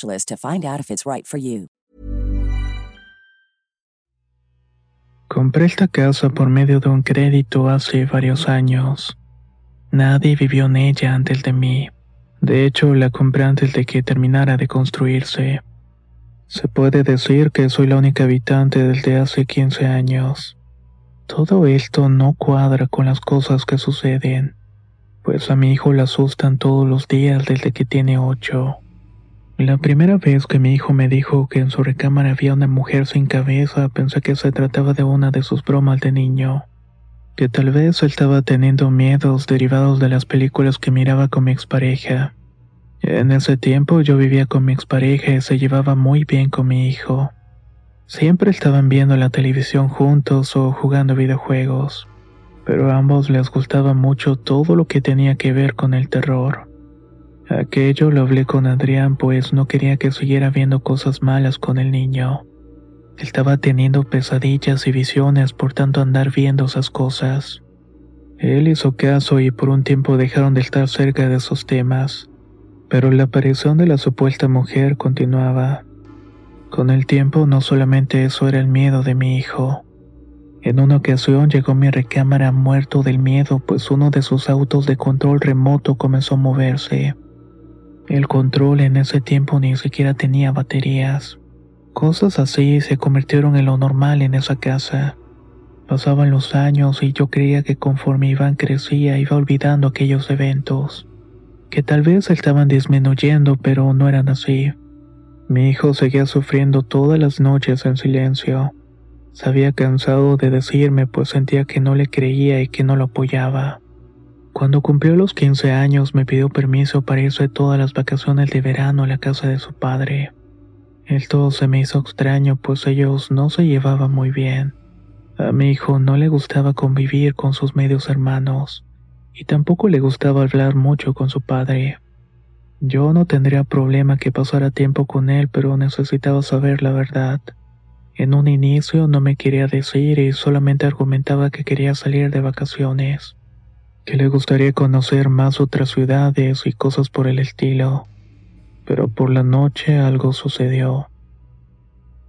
to find out if it's right for you. Compré esta casa por medio de un crédito hace varios años. Nadie vivió en ella antes de mí. De hecho, la compré antes de que terminara de construirse. Se puede decir que soy la única habitante desde hace 15 años. Todo esto no cuadra con las cosas que suceden, pues a mi hijo le asustan todos los días desde que tiene 8. La primera vez que mi hijo me dijo que en su recámara había una mujer sin cabeza, pensé que se trataba de una de sus bromas de niño, que tal vez estaba teniendo miedos derivados de las películas que miraba con mi expareja. En ese tiempo yo vivía con mi expareja y se llevaba muy bien con mi hijo. Siempre estaban viendo la televisión juntos o jugando videojuegos, pero a ambos les gustaba mucho todo lo que tenía que ver con el terror. Aquello lo hablé con Adrián pues no quería que siguiera viendo cosas malas con el niño. Estaba teniendo pesadillas y visiones por tanto andar viendo esas cosas. Él hizo caso y por un tiempo dejaron de estar cerca de esos temas, pero la aparición de la supuesta mujer continuaba. Con el tiempo no solamente eso era el miedo de mi hijo. En una ocasión llegó mi recámara muerto del miedo pues uno de sus autos de control remoto comenzó a moverse. El control en ese tiempo ni siquiera tenía baterías. Cosas así se convirtieron en lo normal en esa casa. Pasaban los años y yo creía que conforme Iván crecía iba olvidando aquellos eventos, que tal vez estaban disminuyendo pero no eran así. Mi hijo seguía sufriendo todas las noches en silencio. Se había cansado de decirme pues sentía que no le creía y que no lo apoyaba. Cuando cumplió los 15 años me pidió permiso para irse todas las vacaciones de verano a la casa de su padre. Esto se me hizo extraño pues ellos no se llevaban muy bien. A mi hijo no le gustaba convivir con sus medios hermanos y tampoco le gustaba hablar mucho con su padre. Yo no tendría problema que pasara tiempo con él, pero necesitaba saber la verdad. En un inicio no me quería decir y solamente argumentaba que quería salir de vacaciones que le gustaría conocer más otras ciudades y cosas por el estilo, pero por la noche algo sucedió.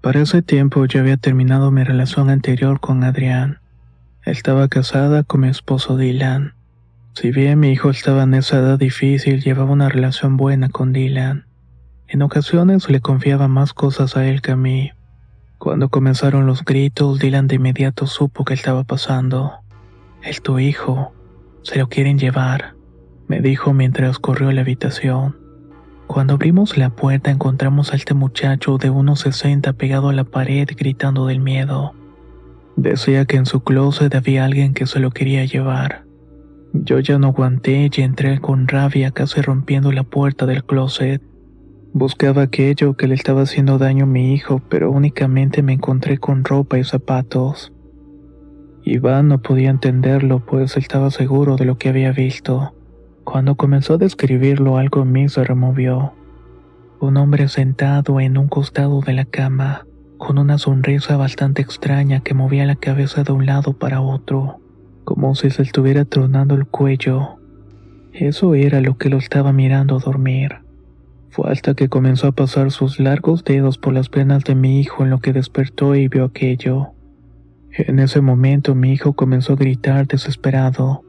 Para ese tiempo yo había terminado mi relación anterior con Adrián. Estaba casada con mi esposo Dylan. Si bien mi hijo estaba en esa edad difícil, llevaba una relación buena con Dylan. En ocasiones le confiaba más cosas a él que a mí. Cuando comenzaron los gritos, Dylan de inmediato supo que estaba pasando. Es tu hijo, se lo quieren llevar, me dijo mientras corrió la habitación. Cuando abrimos la puerta encontramos a este muchacho de unos 60 pegado a la pared gritando del miedo. Decía que en su closet había alguien que se lo quería llevar. Yo ya no aguanté y entré con rabia casi rompiendo la puerta del closet. Buscaba aquello que le estaba haciendo daño a mi hijo, pero únicamente me encontré con ropa y zapatos. Iván no podía entenderlo, pues estaba seguro de lo que había visto. Cuando comenzó a describirlo, algo en mí se removió. Un hombre sentado en un costado de la cama, con una sonrisa bastante extraña que movía la cabeza de un lado para otro, como si se estuviera tronando el cuello. Eso era lo que lo estaba mirando dormir. Fue hasta que comenzó a pasar sus largos dedos por las penas de mi hijo en lo que despertó y vio aquello. En ese momento mi hijo comenzó a gritar desesperado.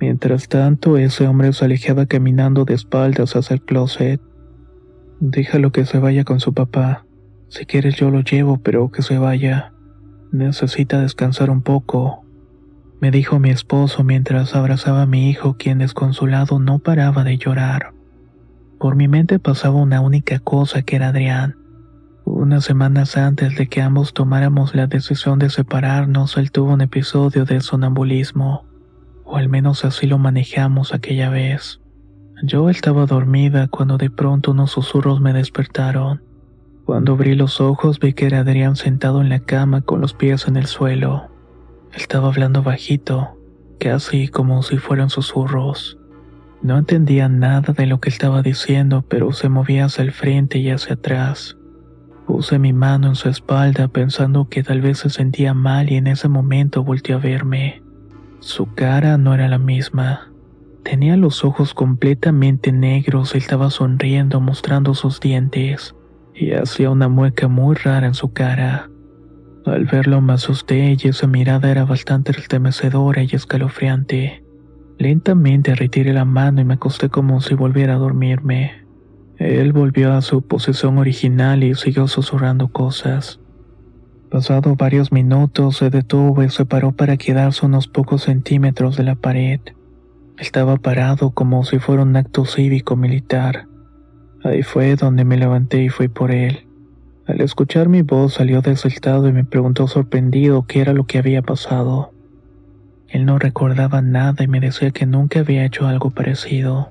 Mientras tanto, ese hombre se alejaba caminando de espaldas hacia el closet. Déjalo que se vaya con su papá. Si quieres yo lo llevo, pero que se vaya. Necesita descansar un poco, me dijo mi esposo mientras abrazaba a mi hijo, quien desconsolado no paraba de llorar. Por mi mente pasaba una única cosa que era Adrián. Unas semanas antes de que ambos tomáramos la decisión de separarnos, él tuvo un episodio de sonambulismo, o al menos así lo manejamos aquella vez. Yo estaba dormida cuando de pronto unos susurros me despertaron. Cuando abrí los ojos vi que era Adrián sentado en la cama con los pies en el suelo. Estaba hablando bajito, casi como si fueran susurros. No entendía nada de lo que estaba diciendo, pero se movía hacia el frente y hacia atrás. Puse mi mano en su espalda pensando que tal vez se sentía mal y en ese momento volteó a verme. Su cara no era la misma. Tenía los ojos completamente negros y estaba sonriendo mostrando sus dientes, y hacía una mueca muy rara en su cara. Al verlo me asusté y esa mirada era bastante estremecedora y escalofriante. Lentamente retiré la mano y me acosté como si volviera a dormirme. Él volvió a su posición original y siguió susurrando cosas. Pasado varios minutos se detuvo y se paró para quedarse unos pocos centímetros de la pared. Estaba parado como si fuera un acto cívico militar. Ahí fue donde me levanté y fui por él. Al escuchar mi voz salió estado y me preguntó sorprendido qué era lo que había pasado. Él no recordaba nada y me decía que nunca había hecho algo parecido.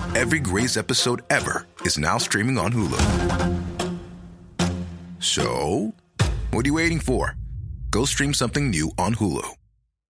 Every Grey's episode ever is now streaming on Hulu. So, what are you waiting for? Go stream something new on Hulu.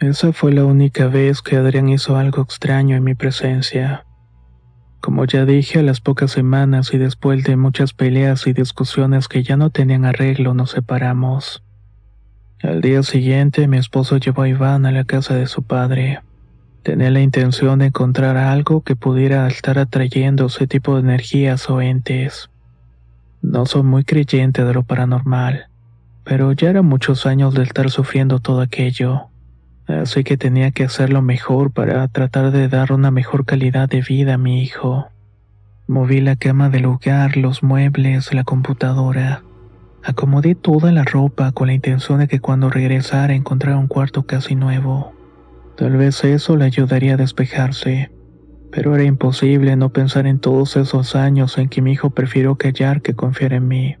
Esa fue la única vez que Adrián hizo algo extraño en mi presencia. Como ya dije, a las pocas semanas y después de muchas peleas y discusiones que ya no tenían arreglo, nos separamos. Al día siguiente, mi esposo llevó a Iván a la casa de su padre. Tenía la intención de encontrar algo que pudiera estar atrayendo ese tipo de energías o entes. No soy muy creyente de lo paranormal, pero ya eran muchos años de estar sufriendo todo aquello, así que tenía que hacerlo mejor para tratar de dar una mejor calidad de vida a mi hijo. Moví la cama del lugar, los muebles, la computadora. Acomodé toda la ropa con la intención de que cuando regresara encontrara un cuarto casi nuevo. Tal vez eso le ayudaría a despejarse pero era imposible no pensar en todos esos años en que mi hijo prefirió callar que confiar en mí.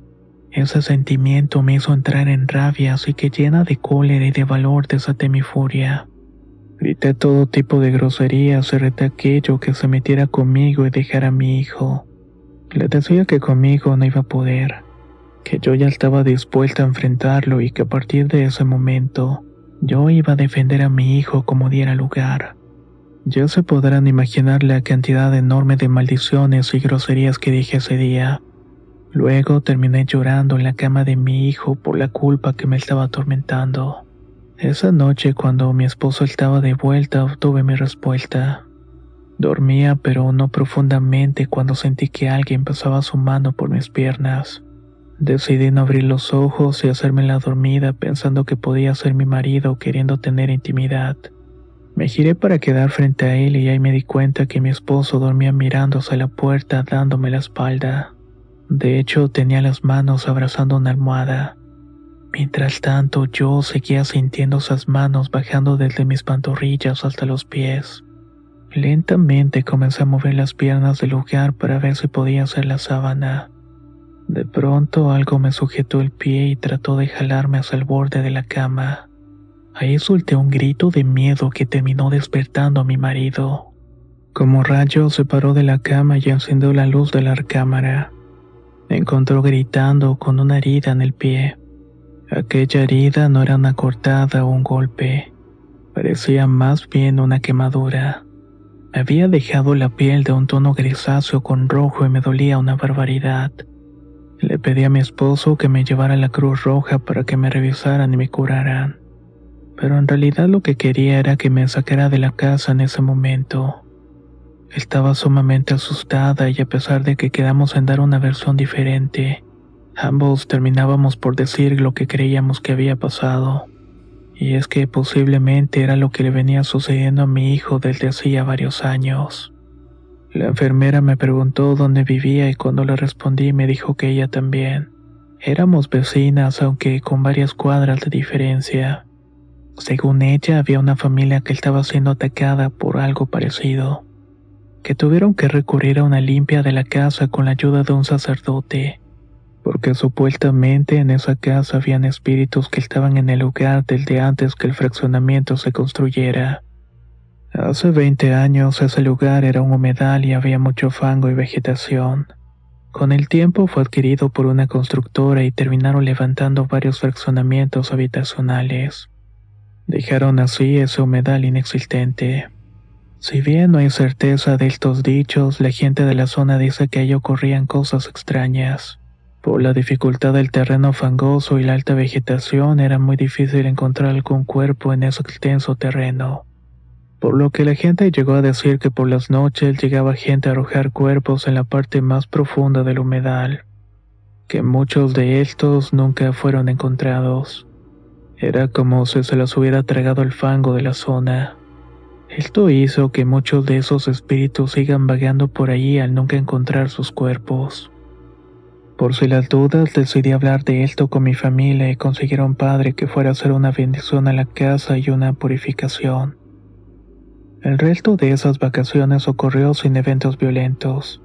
Ese sentimiento me hizo entrar en rabia, así que llena de cólera y de valor desaté mi furia. Grité todo tipo de groserías y reté aquello que se metiera conmigo y dejara a mi hijo. Le decía que conmigo no iba a poder, que yo ya estaba dispuesta a enfrentarlo y que a partir de ese momento yo iba a defender a mi hijo como diera lugar. Ya se podrán imaginar la cantidad enorme de maldiciones y groserías que dije ese día. Luego terminé llorando en la cama de mi hijo por la culpa que me estaba atormentando. Esa noche cuando mi esposo estaba de vuelta obtuve mi respuesta. Dormía pero no profundamente cuando sentí que alguien pasaba su mano por mis piernas. Decidí no abrir los ojos y hacerme la dormida pensando que podía ser mi marido queriendo tener intimidad. Me giré para quedar frente a él y ahí me di cuenta que mi esposo dormía mirándose a la puerta dándome la espalda. De hecho, tenía las manos abrazando una almohada. Mientras tanto, yo seguía sintiendo esas manos bajando desde mis pantorrillas hasta los pies. Lentamente comencé a mover las piernas del lugar para ver si podía hacer la sábana. De pronto algo me sujetó el pie y trató de jalarme hacia el borde de la cama. Ahí solté un grito de miedo que terminó despertando a mi marido. Como rayo se paró de la cama y encendió la luz de la recámara. Me encontró gritando con una herida en el pie. Aquella herida no era una cortada o un golpe, parecía más bien una quemadura. Había dejado la piel de un tono grisáceo con rojo y me dolía una barbaridad. Le pedí a mi esposo que me llevara a la Cruz Roja para que me revisaran y me curaran. Pero en realidad lo que quería era que me sacara de la casa en ese momento. Estaba sumamente asustada y a pesar de que quedamos en dar una versión diferente, ambos terminábamos por decir lo que creíamos que había pasado y es que posiblemente era lo que le venía sucediendo a mi hijo desde hacía varios años. La enfermera me preguntó dónde vivía y cuando le respondí me dijo que ella también. Éramos vecinas, aunque con varias cuadras de diferencia. Según ella, había una familia que estaba siendo atacada por algo parecido, que tuvieron que recurrir a una limpia de la casa con la ayuda de un sacerdote porque supuestamente en esa casa habían espíritus que estaban en el lugar desde antes que el fraccionamiento se construyera. Hace 20 años ese lugar era un humedal y había mucho fango y vegetación. Con el tiempo fue adquirido por una constructora y terminaron levantando varios fraccionamientos habitacionales. Dejaron así ese humedal inexistente. Si bien no hay certeza de estos dichos, la gente de la zona dice que ahí ocurrían cosas extrañas. Por la dificultad del terreno fangoso y la alta vegetación era muy difícil encontrar algún cuerpo en ese extenso terreno. Por lo que la gente llegó a decir que por las noches llegaba gente a arrojar cuerpos en la parte más profunda del humedal, que muchos de estos nunca fueron encontrados. Era como si se los hubiera tragado el fango de la zona. Esto hizo que muchos de esos espíritus sigan vagando por allí al nunca encontrar sus cuerpos. Por si las dudas, decidí hablar de esto con mi familia y conseguir a un padre que fuera a hacer una bendición a la casa y una purificación. El resto de esas vacaciones ocurrió sin eventos violentos.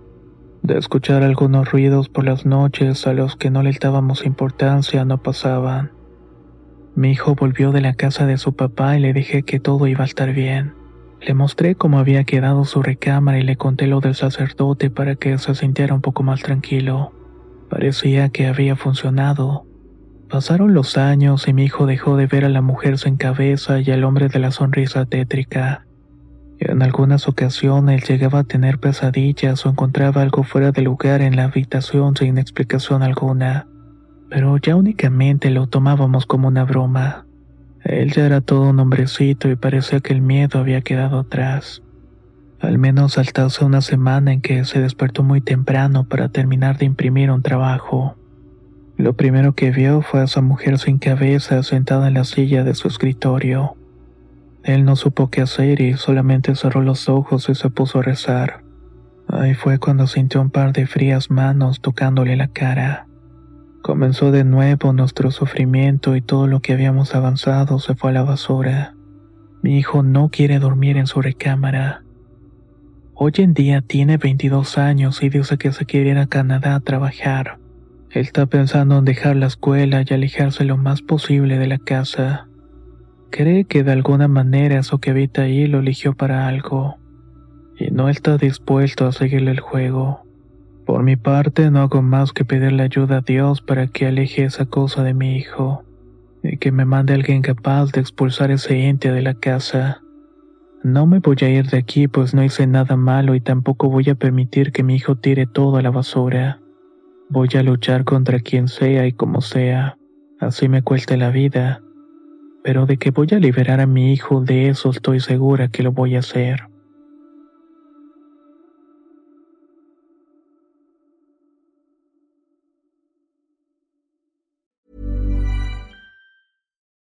De escuchar algunos ruidos por las noches a los que no le dábamos importancia no pasaban. Mi hijo volvió de la casa de su papá y le dije que todo iba a estar bien. Le mostré cómo había quedado su recámara y le conté lo del sacerdote para que se sintiera un poco más tranquilo. Parecía que había funcionado. Pasaron los años y mi hijo dejó de ver a la mujer sin cabeza y al hombre de la sonrisa tétrica. En algunas ocasiones llegaba a tener pesadillas o encontraba algo fuera de lugar en la habitación sin explicación alguna, pero ya únicamente lo tomábamos como una broma. Él ya era todo un hombrecito y parecía que el miedo había quedado atrás. Al menos hasta una semana en que se despertó muy temprano para terminar de imprimir un trabajo. Lo primero que vio fue a esa mujer sin cabeza sentada en la silla de su escritorio. Él no supo qué hacer y solamente cerró los ojos y se puso a rezar. Ahí fue cuando sintió un par de frías manos tocándole la cara. Comenzó de nuevo nuestro sufrimiento y todo lo que habíamos avanzado se fue a la basura. Mi hijo no quiere dormir en su recámara. Hoy en día tiene 22 años y dice que se quiere ir a Canadá a trabajar. Está pensando en dejar la escuela y alejarse lo más posible de la casa. Cree que de alguna manera eso que habita ahí lo eligió para algo. Y no está dispuesto a seguirle el juego. Por mi parte no hago más que pedirle ayuda a Dios para que aleje esa cosa de mi hijo. Y que me mande alguien capaz de expulsar ese ente de la casa. No me voy a ir de aquí pues no hice nada malo y tampoco voy a permitir que mi hijo tire todo a la basura. Voy a luchar contra quien sea y como sea, así me cueste la vida. Pero de que voy a liberar a mi hijo de eso estoy segura que lo voy a hacer.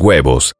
huevos.